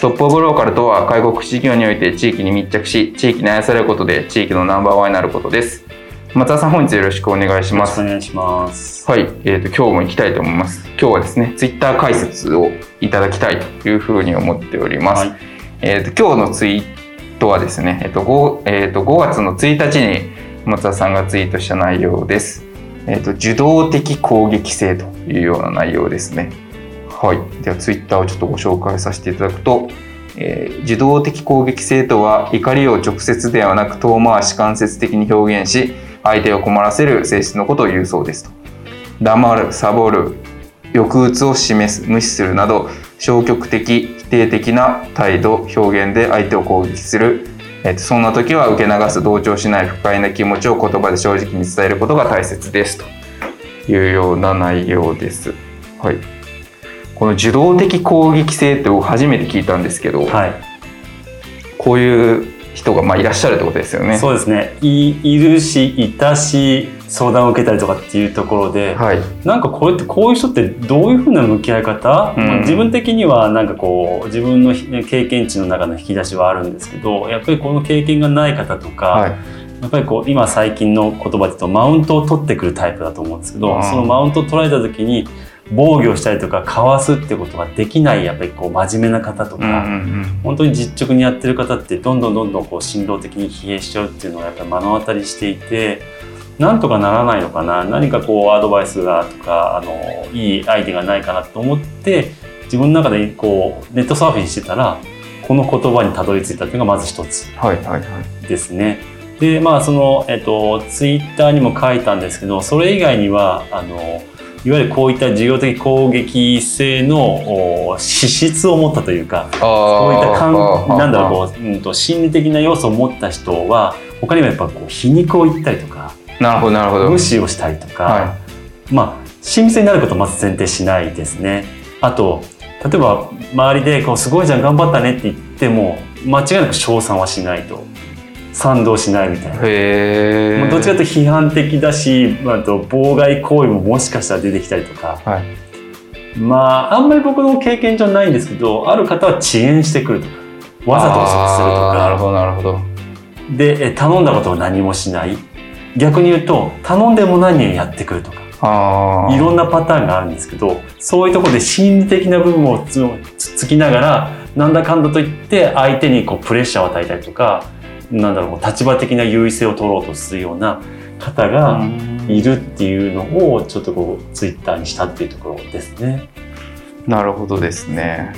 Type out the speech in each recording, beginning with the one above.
トップオブローカルとは介護福祉事業において地域に密着し地域に愛されることで地域のナンバーワンになることです。松田さん本日よろしくお願いします。お願いします。はい、えーと、今日も行きたいと思います。今日はですねツイッター解説をいただきたいというふうに思っております、はい、えーと、今日のツイートはですね、えーと 5, えー、と5月の1日に松田さんがツイートした内容です。えーと、受動的攻撃性というような内容ですね。はい、ではツイッターをちょっとご紹介させていただくと、えー、受動的攻撃性とは怒りを直接ではなく遠回し間接的に表現し相手を困らせる性質のことを言うそうですと。黙る、サボる、抑うつを示す、無視するなど消極的、否定的な態度、表現で相手を攻撃するえー、そんな時は受け流す同調しない不快な気持ちを言葉で正直に伝えることが大切ですというような内容です。はい、この受動的攻撃性って初めて聞いたんですけど、はい、こういう人がまあいらっしゃるってことですよね。そうですね。いいるしいたし相談を受けたりとかっていうところで、はい、なんかこうやってこういう人ってどういうふうな向き合い方、うん、自分的にはなんかこう自分の経験値の中の引き出しはあるんですけどやっぱりこの経験がない方とか、はい、やっぱりこう今最近の言葉で言うとマウントを取ってくるタイプだと思うんですけどそのマウントを取られた時に防御したりとかかわすってことができないやっぱりこう真面目な方とか、本当に実直にやってる方ってどんどんどんどんこう振動的に疲弊しちゃうっていうのがやっぱり目の当たりしていて。なんとかならないのかな？何かこうアドバイスがとかあのいいアイデアがないかなと思って自分の中でこうネットサーフィンしてたらこの言葉にたどり着いたというのがまず一つですね。はいはいはい、でまあその、えっと、ツイッターにも書いたんですけどそれ以外にはあのいわゆるこういった事業的攻撃性の資質を持ったというかこういったかんなんだろうこう、うん、と心理的な要素を持った人は他にもやっぱこう皮肉を言ったりとかなるほどなるほど。無視をしたりとか、はい、まあ親密になることをまず前提しないですね。あと例えば周りでこう「すごいじゃん頑張ったね」って言っても間違いなく称賛はしないと賛同しないみたいな。へどっちかというと批判的だし、まあ、と妨害行為ももしかしたら出てきたりとか、はい、まああんまり僕の経験上ないんですけどある方は遅延してくるとか。わざと遅くするとか。なるほどなるほど。で頼んだことを何もしない。逆に言うと頼んでも何人やってくるとか。いろんなパターンがあるんですけどそういうところで心理的な部分をつつきながらなんだかんだと言って相手にこうプレッシャーを与えたりとかなんだろう立場的な優位性を取ろうとするような方がいるっていうのをちょっとこうツイッターにしたっていうところですね。なるほどですね。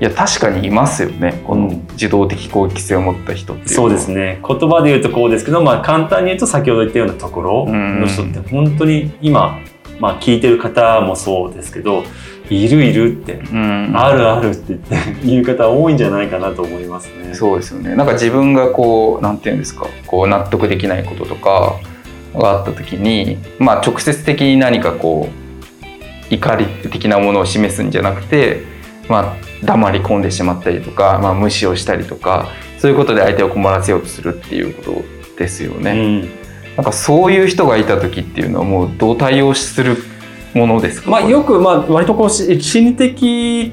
いや確かにいますよね。この自動的攻撃性を持った人ってそうですね。言葉で言うとこうですけど、まあ、簡単に言うと先ほど言ったようなところの人って本当に今、まあ、聞いてる方もそうですけどいるいるって、あるあるって言って言う方多いんじゃないかなと思いますね。そうですよねなんか自分がこうなんていうんですかこう納得できないこととかがあった時に、まあ、直接的に何かこう怒り的なものを示すんじゃなくてまあ黙り込んでしまったりとか、まあ、無視をしたりとかそういうことで相手を困らせようとするっていうことですよね。うん、なんかそういう人がいた時っていうのはもうどう対応するものですか、まあ、よくまあ割とこう心理的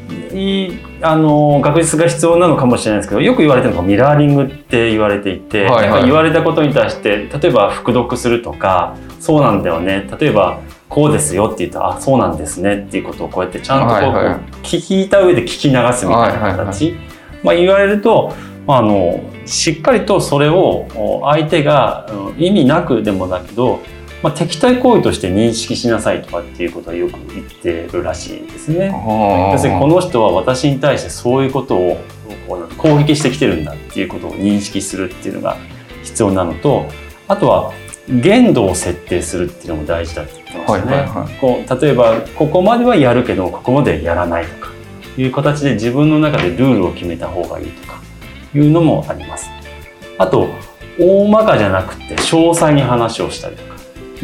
あの学術が必要なのかもしれないですけどよく言われてるのがミラーリングって言われていて、はいはい、言われたことに対して例えば復読するとかそうなんだよね。例えばこうですよって言ったらあそうなんですね。っていうことをこうやってちゃんとこう、はいはい、聞いた上で聞き流すみたいな形、はいはいはい、まあ、言われるとあのしっかりとそれを相手が意味なくでもだけど、まあ、敵対行為として認識しなさいとかっていうことはよく言ってるらしいですね。要するにこの人は私に対してそういうことを攻撃してきてるんだっていうことを認識するっていうのが必要なのとあとは限度を設定するっていうのも大事だって言ってましたね。はいはいはい、こう例えばここまではやるけどここまでやらないとかいう形で自分の中でルールを決めた方がいいとかいうのもあります。あと大まかじゃなくて詳細に話をしたりとか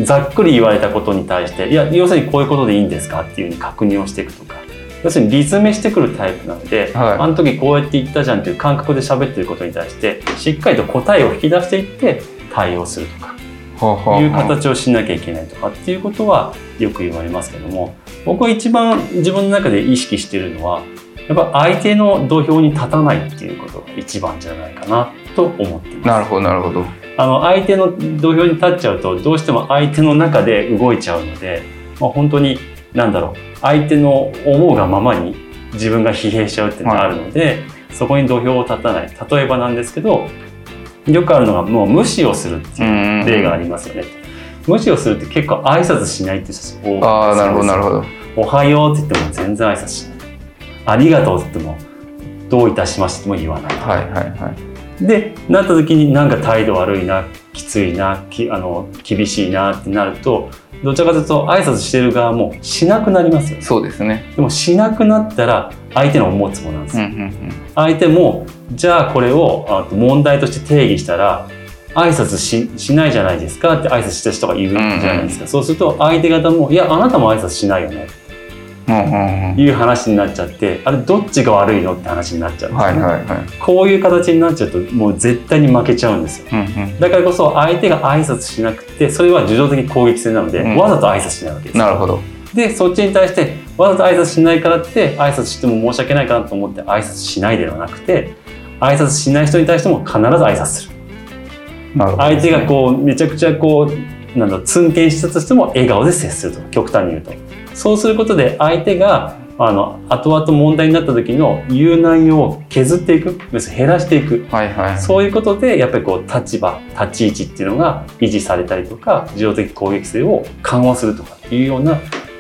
ざっくり言われたことに対していや要するにこういうことでいいんですかっていうふうに確認をしていくとか要するに理詰めしてくるタイプなので、はい、あの時こうやって言ったじゃんっていう感覚で喋ってることに対してしっかりと答えを引き出していって対応するとかいう形をしなきゃいけないとかっていうことはよく言われますけども僕は一番自分の中で意識してるのはやっぱ相手の土俵に立たないっていうことが一番じゃないかなと思っています。なるほどなるほど。あの相手の土俵に立っちゃうとどうしても相手の中で動いちゃうので、まあ、本当に何だろう相手の思うがままに自分が疲弊しちゃうっていうのがあるので、はい、そこに土俵を立たない例えばなんですけどよくあるのがもう無視をするっていう例がありますよね。無視をするって結構挨拶しないって人多いああなるほどなるほど。おはようって言っても全然挨拶しない。ありがとうって言ってもどういたしましても言わない。はいはいはい。でなった時になんか態度悪いなきついなきあの厳しいなってなるとどちらかというと挨拶してる側もしなくなりますよ、そうですね。でもしなくなったら相手の思うつもなんです。よ、うんうんうん、相手もじゃあこれを問題として定義したら挨拶ししないじゃないですかって挨拶した人がいるじゃないですか、うんうん、そうすると相手方も「いやあなたも挨拶しないよね」いう話になっちゃってあれどっちが悪いのって話になっちゃうんですね、はいはいはい、こういう形になっちゃうともう絶対に負けちゃうんですよ、うんうん、だからこそ相手が挨拶しなくてそれは受動的攻撃性なので、うん、わざと挨拶しないわけです。なるほど。でそっちに対してわざと挨拶しないからって挨拶しても申し訳ないかなと思って挨拶しないではなくて挨拶しない人に対しても必ず挨拶する、ね、相手がこうめちゃくちゃこうなんだツンケンしたとしても笑顔で接すると極端に言うとそうすることで相手があの後々問題になった時の言う内容を削っていく要するに減らしていく、はいはい、そういうことでやっぱりこう立場立ち位置っていうのが維持されたりとか自動的攻撃性を緩和するとかいうような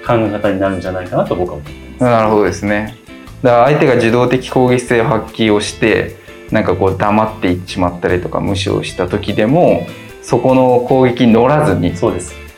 考え方になるんじゃないかなと僕は思ってます。なるほどですね。だから相手が受動的攻撃性を発揮をしてなんかこう黙っていっちまったりとか無視をした時でもそこの攻撃に乗らずにそうです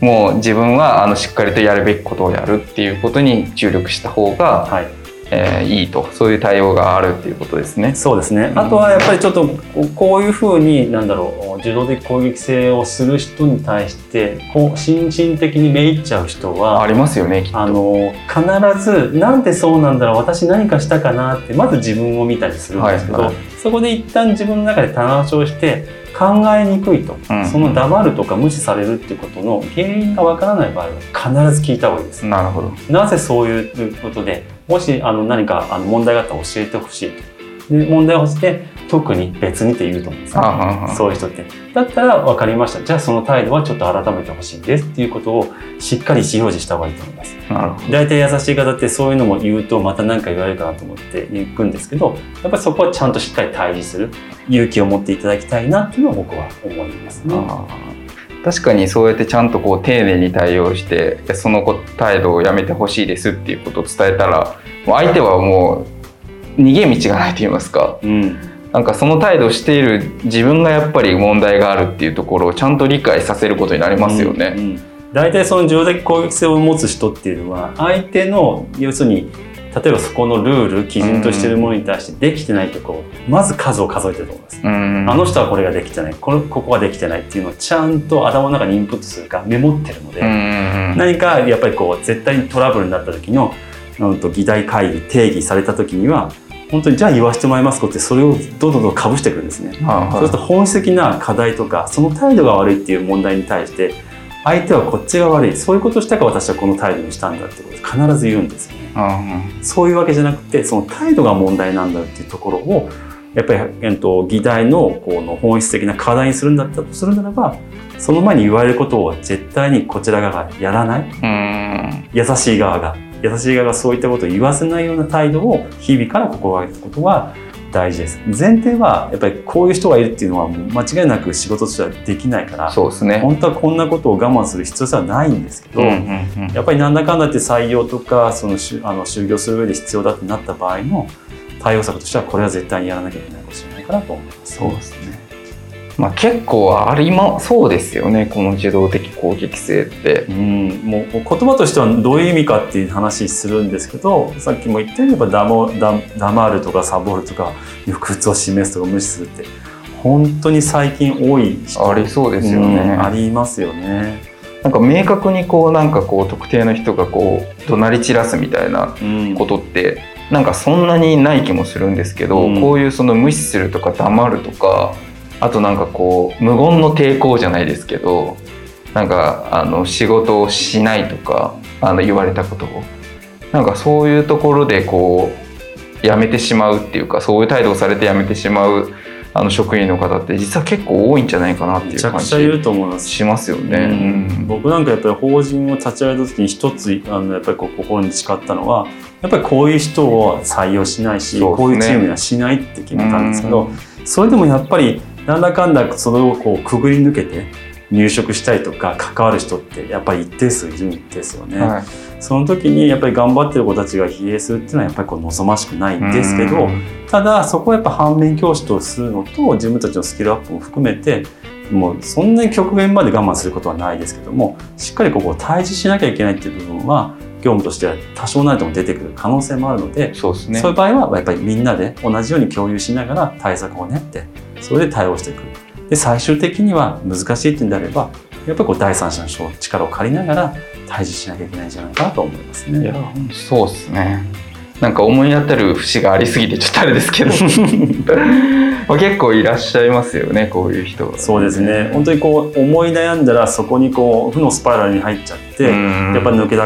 もう自分はあのしっかりとやるべきことをやるっていうことに注力した方が、はい。えー、いいとそういう対応があるっていうことですね。そうですね、あとはやっぱりちょっとこういうふうになんだろう受動的攻撃性をする人に対してこう心身的にめいっちゃう人はありますよねあの必ずなんでそうなんだろう私何かしたかなってまず自分を見たりするんですけど、はいはい、そこで一旦自分の中で棚橋をして考えにくいと、うん、その黙るとか無視されるっていうことの原因がわからない場合は必ず聞いた方がいいです。なるほど。なぜそういうことで、もしあの何かあの問題があったら教えてほしいと。で問題をして特に別にって言うと思うんですね、そういう人って。だったら分かりましたじゃあその態度はちょっと改めてほしいですっていうことをしっかり意思表示した方がいいと思います。大体優しい方ってそういうのも言うとまた何か言われるかなと思って行くんですけどやっぱりそこはちゃんとしっかり対峙する勇気を持っていただきたいなっていうのは僕は思いますね。確かにそうやってちゃんとこう丁寧に対応してその態度をやめてほしいですっていうことを伝えたらもう相手はもう逃げ道がないと言いますか、うん、なんかその態度をしている自分がやっぱり問題があるっていうところをちゃんと理解させることになりますよね。うん。うん、大体その自動的攻撃性を持つ人っていうのは相手の要するに例えばそこのルール基準としているものに対してできてないところまず数を数えてると思います、あの人はこれができてない。これここはできてないっていうのをちゃんと頭の中にインプットするかメモってるので、何かやっぱりこう絶対にトラブルになった時のうんと議題会議定義された時には本当にじゃあ言わせてもらいますかってそれをどんどんどんかぶしてくるんですね、そうすると本質的な課題とかその態度が悪いっていう問題に対して相手はこっちが悪い。そういうことしたから私はこの態度にしたんだってこと必ず言うんですよそういうわけじゃなくてその態度が問題なんだっていうところをやっぱり、えっと、議題のこの本質的な課題にするんだったとするならばその前に言われることを絶対にこちら側がやらない、うん、優しい側が。優しい側がそういったことを言わせないような態度を日々から心がけることは大事です。前提はやっぱりこういう人がいるっていうのはもう間違いなく仕事としてはできないからそうですね。本当はこんなことを我慢する必要性はないんですけど、うんうんうん、やっぱりなんだかんだって採用とかそのしあの就業する上で必要だってなった場合の対応策としてはこれは絶対にやらなきゃいけないかもしれないかなと思います。そうですねまあ、結構ありまそうですよねこの受動的攻撃性って。うん、もう言葉としてはどういう意味かっていう話するんですけどさっきも言ったように黙るとかサボるとか抑鬱を示すとか無視するって本当に最近多いありそうですよね、うん、ありますよね。なんか明確にこうなんかこう特定の人がこう怒鳴り散らすみたいなことって、うん、なんかそんなにない気もするんですけど、うん、こういうその無視するとか黙るとかあとなんかこう無言の抵抗じゃないですけどなんかあの仕事をしないとかあの言われたことを。なんかそういうところでこうやめてしまうっていうかそういう態度をされてやめてしまうあの職員の方って実は結構多いんじゃないかなっていう感じしますよね、うん、僕なんかやっぱり法人を立ち上げた時に一つあのやっぱりこう心に誓ったのはやっぱりこういう人を採用しないし、ね、こういうチームにはしないって決めたんですけど、それでもやっぱりなんだかんだそれをこうくぐり抜けて入職したいとか関わる人ってやっぱり一定数いるんですよね。はい、その時にやっぱり頑張ってる子たちが疲弊するっていうのはやっぱりこう望ましくないんですけどただそこはやっぱ反面教師とするのと自分たちのスキルアップも含めてもうそんなに極限まで我慢することはないですけどもしっかりここを対峙しなきゃいけないっていう部分は業務としては多少なりとも出てくる可能性もあるのでそうです、ね、そういう場合はやっぱりみんなで同じように共有しながら対策を練ってそれで対応していく。で最終的には難しいっていうんであればやっぱりこう第三者の力を借りながら対峙しなきゃいけないんじゃないかなと思いますね。いやそうですね。なんか思い当たる節がありすぎてちょっとあれですけど。まあ結構いらっしゃいますよねこういう人、そうですね。本当にこう思い悩んだらそこにこう負のスパイラルに入っちゃってやっぱり抜け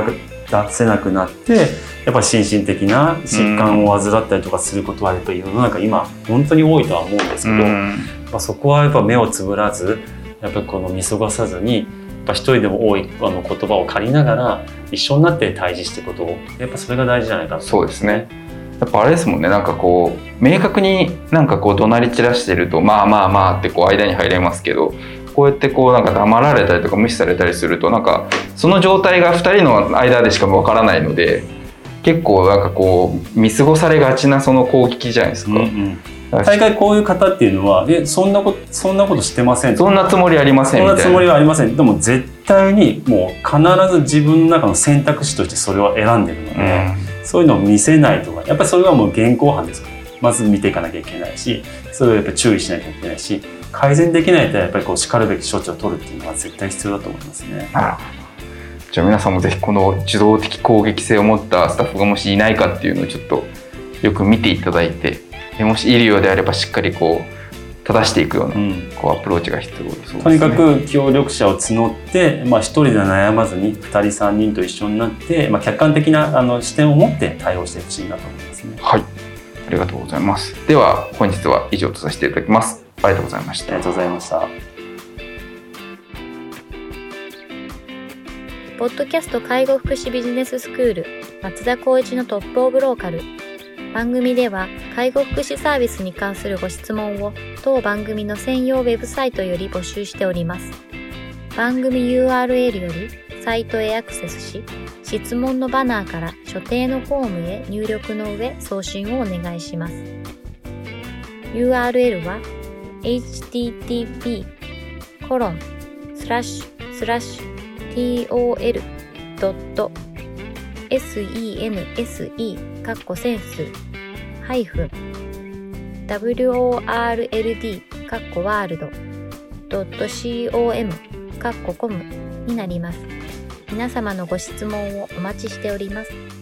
出せなくなってやっぱ心身的な疾患を患ったりとかすることはやっぱり世の中今本当に多いとは思うんですけど、まあ、そこはやっぱ目をつぶらずやっぱりこの見過ごさずにやっぱ一人でも多いあの言葉を借りながら一緒になって対峙していくことやっぱそれが大事じゃないかな。そうですね。やっぱあれですもんね。なんかこう明確になんかこう怒鳴り散らしてるとまあまあまあってこう間に入れますけどこうやってこうなんか黙られたりとか無視されたりするとなんかその状態が2人の間でしかわからないので結構なんかこう見過ごされがちなその攻撃じゃないですか。うんうん大概こういう方っていうのは、え、そんなこと、そんなことしてませんそんなつもりありませんそんなつもりはありません。でも絶対にもう必ず自分の中の選択肢としてそれを選んでるので、うん、そういうのを見せないとか、やっぱりそれはもう現行犯ですから。まず見ていかなきゃいけないし、それをやっぱり注意しなきゃいけないし、改善できないとやっぱりこうしかるべき処置を取るっていうのは絶対必要だと思いますね。じゃあ皆さんもぜひこの受動的攻撃性を持ったスタッフがもしいないかっていうのをちょっとよく見ていただいてでもしいるようであればしっかりこう正していくような、こうアプローチが必要です、ね、とにかく協力者を募って、まあ、1人で悩まずに2人3人と一緒になって、まあ、客観的なあの視点を持って対応してほしいなと思いますね。はいありがとうございます。では本日は以上とさせていただきます。ありがとうございました。ありがとうございました。ポッドキャスト介護福祉ビジネススクール松田光一のトップオブローカル番組では介護福祉サービスに関するご質問を当番組の専用ウェブサイトより募集しております。番組 URL よりサイトへアクセスし、質問のバナーから所定のフォームへ入力の上送信をお願いします。URL は http コロンスラッシュスラッシュ tol.sense カッコセンスハイフン world カッコワールド .com カッココムになります。皆様のご質問をお待ちしております。